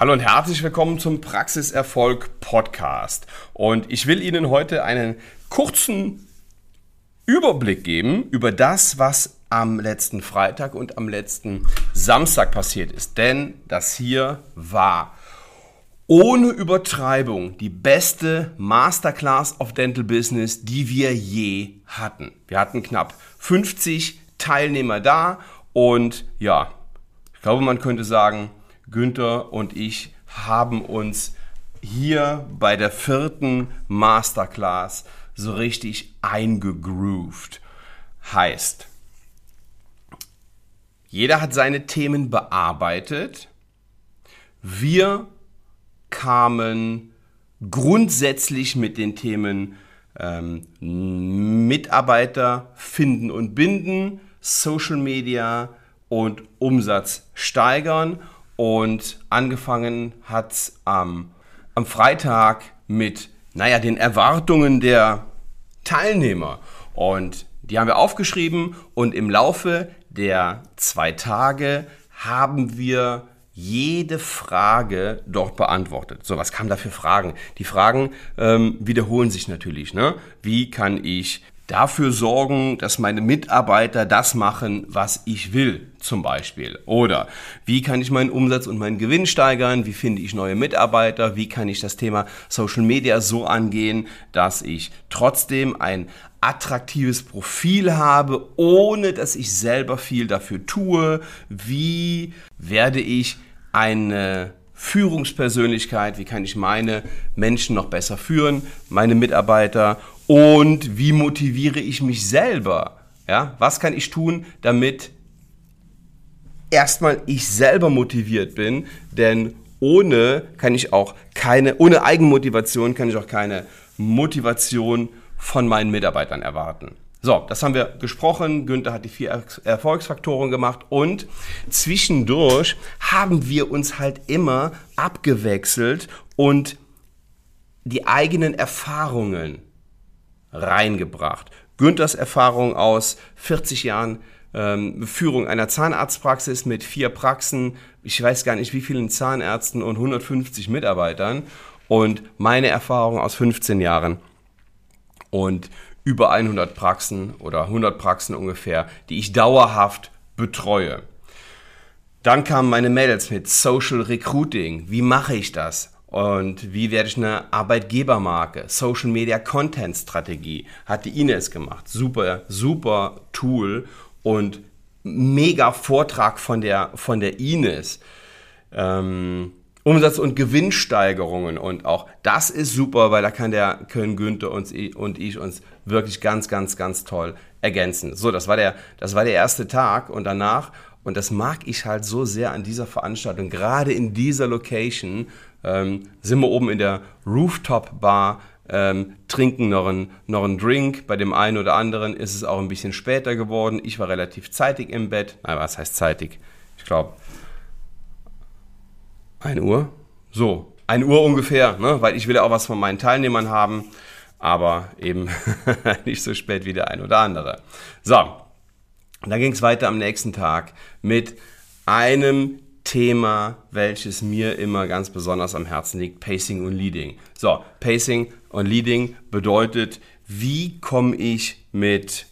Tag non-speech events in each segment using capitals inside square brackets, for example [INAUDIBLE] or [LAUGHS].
Hallo und herzlich willkommen zum Praxiserfolg Podcast. Und ich will Ihnen heute einen kurzen Überblick geben über das, was am letzten Freitag und am letzten Samstag passiert ist. Denn das hier war ohne Übertreibung die beste Masterclass of Dental Business, die wir je hatten. Wir hatten knapp 50 Teilnehmer da und ja, ich glaube, man könnte sagen, Günther und ich haben uns hier bei der vierten Masterclass so richtig eingegroovt. Heißt, jeder hat seine Themen bearbeitet. Wir kamen grundsätzlich mit den Themen ähm, Mitarbeiter finden und binden, Social Media und Umsatz steigern und angefangen hat am, am Freitag mit, naja, den Erwartungen der Teilnehmer. Und die haben wir aufgeschrieben und im Laufe der zwei Tage haben wir jede Frage dort beantwortet. So, was kamen da für Fragen? Die Fragen ähm, wiederholen sich natürlich. Ne? Wie kann ich dafür sorgen, dass meine Mitarbeiter das machen, was ich will, zum Beispiel. Oder wie kann ich meinen Umsatz und meinen Gewinn steigern? Wie finde ich neue Mitarbeiter? Wie kann ich das Thema Social Media so angehen, dass ich trotzdem ein attraktives Profil habe, ohne dass ich selber viel dafür tue? Wie werde ich eine Führungspersönlichkeit, wie kann ich meine Menschen noch besser führen, meine Mitarbeiter und wie motiviere ich mich selber? Ja, was kann ich tun, damit erstmal ich selber motiviert bin, denn ohne kann ich auch keine, ohne Eigenmotivation kann ich auch keine Motivation von meinen Mitarbeitern erwarten. So, das haben wir gesprochen. Günther hat die vier Erfolgsfaktoren gemacht und zwischendurch haben wir uns halt immer abgewechselt und die eigenen Erfahrungen reingebracht. Günthers Erfahrung aus 40 Jahren ähm, Führung einer Zahnarztpraxis mit vier Praxen, ich weiß gar nicht wie vielen Zahnärzten und 150 Mitarbeitern und meine Erfahrung aus 15 Jahren und über 100 Praxen oder 100 Praxen ungefähr, die ich dauerhaft betreue. Dann kamen meine Mails mit Social Recruiting. Wie mache ich das? Und wie werde ich eine Arbeitgebermarke? Social Media Content Strategie hat die Ines gemacht. Super, super Tool und mega Vortrag von der, von der Ines. Ähm, Umsatz- und Gewinnsteigerungen und auch das ist super, weil da kann der, können Günther und ich, und ich uns wirklich ganz, ganz, ganz toll ergänzen. So, das war der, das war der erste Tag und danach, und das mag ich halt so sehr an dieser Veranstaltung, gerade in dieser Location, ähm, sind wir oben in der Rooftop-Bar, ähm, trinken noch einen, noch einen Drink. Bei dem einen oder anderen ist es auch ein bisschen später geworden. Ich war relativ zeitig im Bett. Na, was heißt zeitig? Ich glaube, 1 Uhr. So, 1 Uhr ungefähr, ne? weil ich will ja auch was von meinen Teilnehmern haben, aber eben [LAUGHS] nicht so spät wie der ein oder andere. So, dann ging es weiter am nächsten Tag mit einem Thema, welches mir immer ganz besonders am Herzen liegt, Pacing und Leading. So, Pacing und Leading bedeutet, wie komme ich mit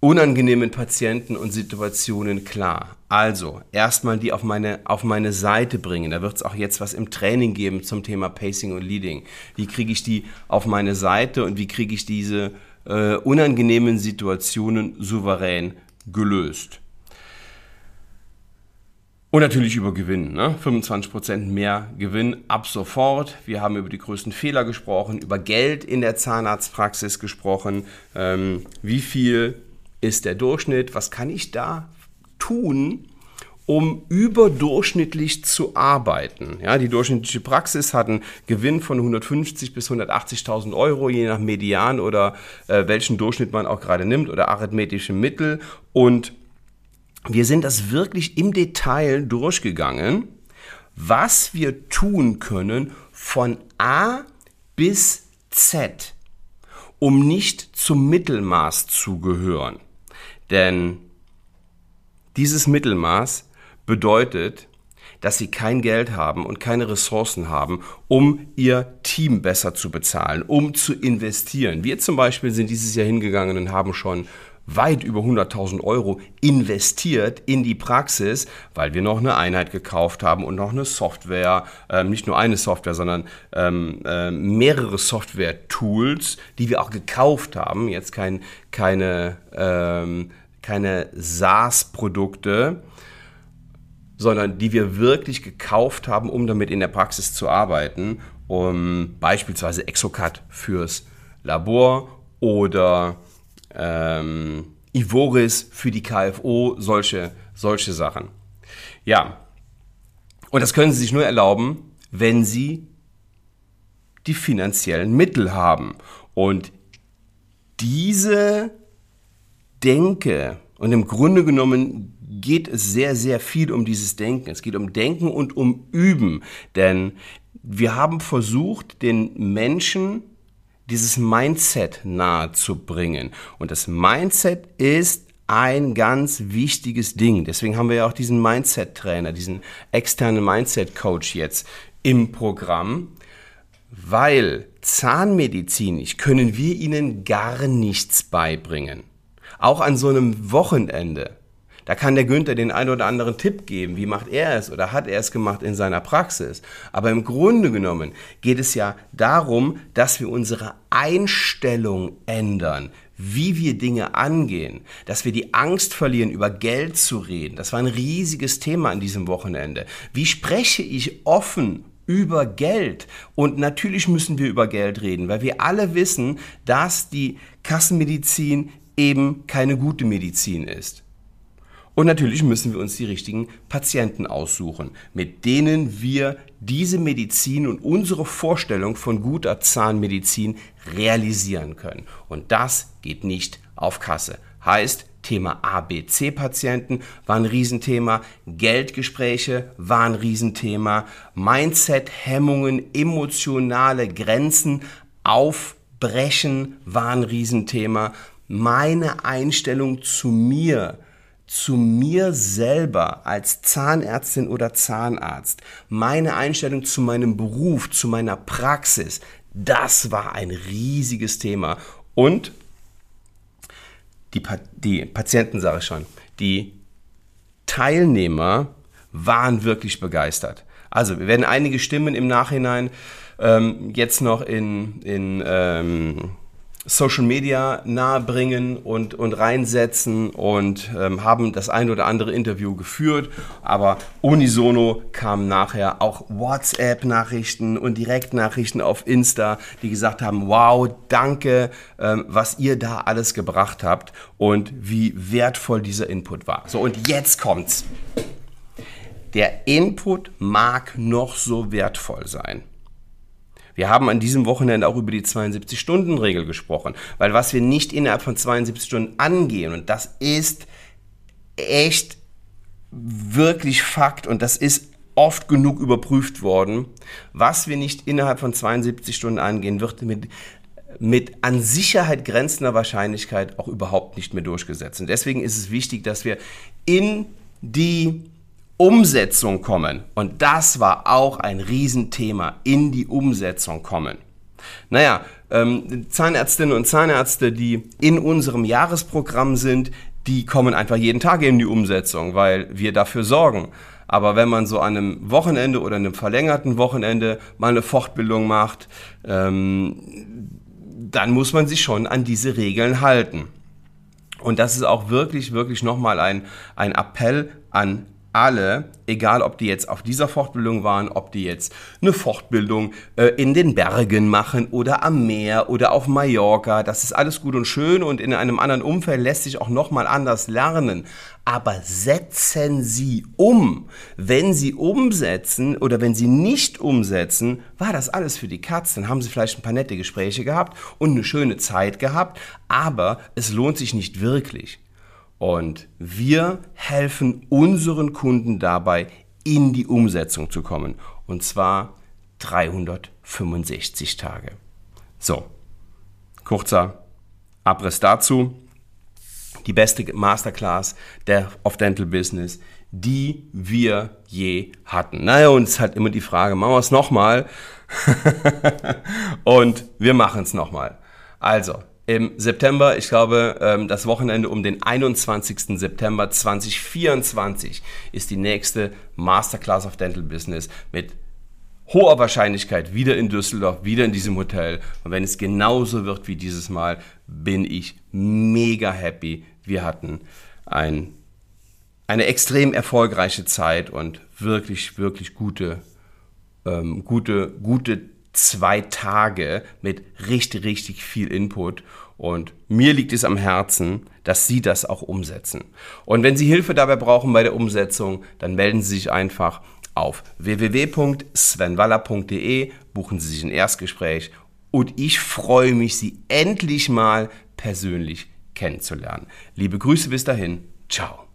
unangenehmen Patienten und Situationen klar. Also, erstmal die auf meine, auf meine Seite bringen. Da wird es auch jetzt was im Training geben zum Thema Pacing und Leading. Wie kriege ich die auf meine Seite und wie kriege ich diese äh, unangenehmen Situationen souverän gelöst? Und natürlich über Gewinn. Ne? 25% mehr Gewinn ab sofort. Wir haben über die größten Fehler gesprochen, über Geld in der Zahnarztpraxis gesprochen. Ähm, wie viel ist der Durchschnitt? Was kann ich da tun, um überdurchschnittlich zu arbeiten. Ja, die durchschnittliche Praxis hat einen Gewinn von 150 bis 180.000 Euro, je nach Median oder äh, welchen Durchschnitt man auch gerade nimmt oder arithmetische Mittel. Und wir sind das wirklich im Detail durchgegangen, was wir tun können von A bis Z, um nicht zum Mittelmaß zu gehören. Denn dieses Mittelmaß bedeutet, dass sie kein Geld haben und keine Ressourcen haben, um ihr Team besser zu bezahlen, um zu investieren. Wir zum Beispiel sind dieses Jahr hingegangen und haben schon weit über 100.000 Euro investiert in die Praxis, weil wir noch eine Einheit gekauft haben und noch eine Software, ähm, nicht nur eine Software, sondern ähm, äh, mehrere Software-Tools, die wir auch gekauft haben. Jetzt kein, keine, ähm, keine SaaS-Produkte, sondern die wir wirklich gekauft haben, um damit in der Praxis zu arbeiten, um beispielsweise Exocad fürs Labor oder ähm, Ivoris für die KFO, solche, solche Sachen. Ja, und das können Sie sich nur erlauben, wenn Sie die finanziellen Mittel haben. Und diese Denke, und im Grunde genommen geht es sehr, sehr viel um dieses Denken. Es geht um Denken und um Üben. Denn wir haben versucht, den Menschen dieses Mindset nahe zu bringen. Und das Mindset ist ein ganz wichtiges Ding. Deswegen haben wir ja auch diesen Mindset-Trainer, diesen externen Mindset-Coach jetzt im Programm, weil zahnmedizinisch können wir ihnen gar nichts beibringen. Auch an so einem Wochenende da kann der Günther den einen oder anderen Tipp geben, wie macht er es oder hat er es gemacht in seiner Praxis. Aber im Grunde genommen geht es ja darum, dass wir unsere Einstellung ändern, wie wir Dinge angehen, dass wir die Angst verlieren, über Geld zu reden. Das war ein riesiges Thema an diesem Wochenende. Wie spreche ich offen über Geld. Und natürlich müssen wir über Geld reden, weil wir alle wissen, dass die Kassenmedizin eben keine gute Medizin ist. Und natürlich müssen wir uns die richtigen Patienten aussuchen, mit denen wir diese Medizin und unsere Vorstellung von guter Zahnmedizin realisieren können. Und das geht nicht auf Kasse. Heißt, Thema ABC-Patienten war ein Riesenthema, Geldgespräche war ein Riesenthema, Mindset-Hemmungen, emotionale Grenzen aufbrechen war ein Riesenthema, meine Einstellung zu mir zu mir selber als Zahnärztin oder Zahnarzt, meine Einstellung zu meinem Beruf, zu meiner Praxis, das war ein riesiges Thema. Und die, pa die Patienten, sage ich schon, die Teilnehmer waren wirklich begeistert. Also wir werden einige Stimmen im Nachhinein ähm, jetzt noch in, in ähm, Social Media nahebringen und, und reinsetzen und ähm, haben das ein oder andere Interview geführt, aber unisono kamen nachher auch WhatsApp-Nachrichten und Direktnachrichten auf Insta, die gesagt haben, wow, danke, ähm, was ihr da alles gebracht habt und wie wertvoll dieser Input war. So, und jetzt kommt's. Der Input mag noch so wertvoll sein. Wir haben an diesem Wochenende auch über die 72-Stunden-Regel gesprochen, weil was wir nicht innerhalb von 72 Stunden angehen, und das ist echt wirklich Fakt und das ist oft genug überprüft worden, was wir nicht innerhalb von 72 Stunden angehen, wird mit mit an Sicherheit grenzender Wahrscheinlichkeit auch überhaupt nicht mehr durchgesetzt. Und deswegen ist es wichtig, dass wir in die Umsetzung kommen. Und das war auch ein Riesenthema, in die Umsetzung kommen. Naja, ähm, Zahnärztinnen und Zahnärzte, die in unserem Jahresprogramm sind, die kommen einfach jeden Tag in die Umsetzung, weil wir dafür sorgen. Aber wenn man so an einem Wochenende oder einem verlängerten Wochenende mal eine Fortbildung macht, ähm, dann muss man sich schon an diese Regeln halten. Und das ist auch wirklich, wirklich nochmal ein, ein Appell an alle, egal ob die jetzt auf dieser Fortbildung waren, ob die jetzt eine Fortbildung äh, in den Bergen machen oder am Meer oder auf Mallorca, das ist alles gut und schön und in einem anderen Umfeld lässt sich auch nochmal anders lernen. Aber setzen Sie um. Wenn Sie umsetzen oder wenn Sie nicht umsetzen, war das alles für die Katz. Dann haben Sie vielleicht ein paar nette Gespräche gehabt und eine schöne Zeit gehabt, aber es lohnt sich nicht wirklich. Und wir helfen unseren Kunden dabei, in die Umsetzung zu kommen. Und zwar 365 Tage. So, kurzer Abriss dazu. Die beste Masterclass der of Dental Business die wir je hatten. Naja, ist halt immer die Frage, machen wir es nochmal? [LAUGHS] und wir machen es nochmal. Also, im September, ich glaube, ähm, das Wochenende um den 21. September 2024 ist die nächste Masterclass of Dental Business mit hoher Wahrscheinlichkeit wieder in Düsseldorf, wieder in diesem Hotel. Und wenn es genauso wird wie dieses Mal, bin ich mega happy. Wir hatten ein, eine extrem erfolgreiche Zeit und wirklich, wirklich gute, ähm, gute, gute zwei Tage mit richtig, richtig viel Input. Und mir liegt es am Herzen, dass Sie das auch umsetzen. Und wenn Sie Hilfe dabei brauchen bei der Umsetzung, dann melden Sie sich einfach auf www.svenwaller.de, buchen Sie sich ein Erstgespräch und ich freue mich, Sie endlich mal persönlich kennenzulernen. Liebe Grüße bis dahin. Ciao.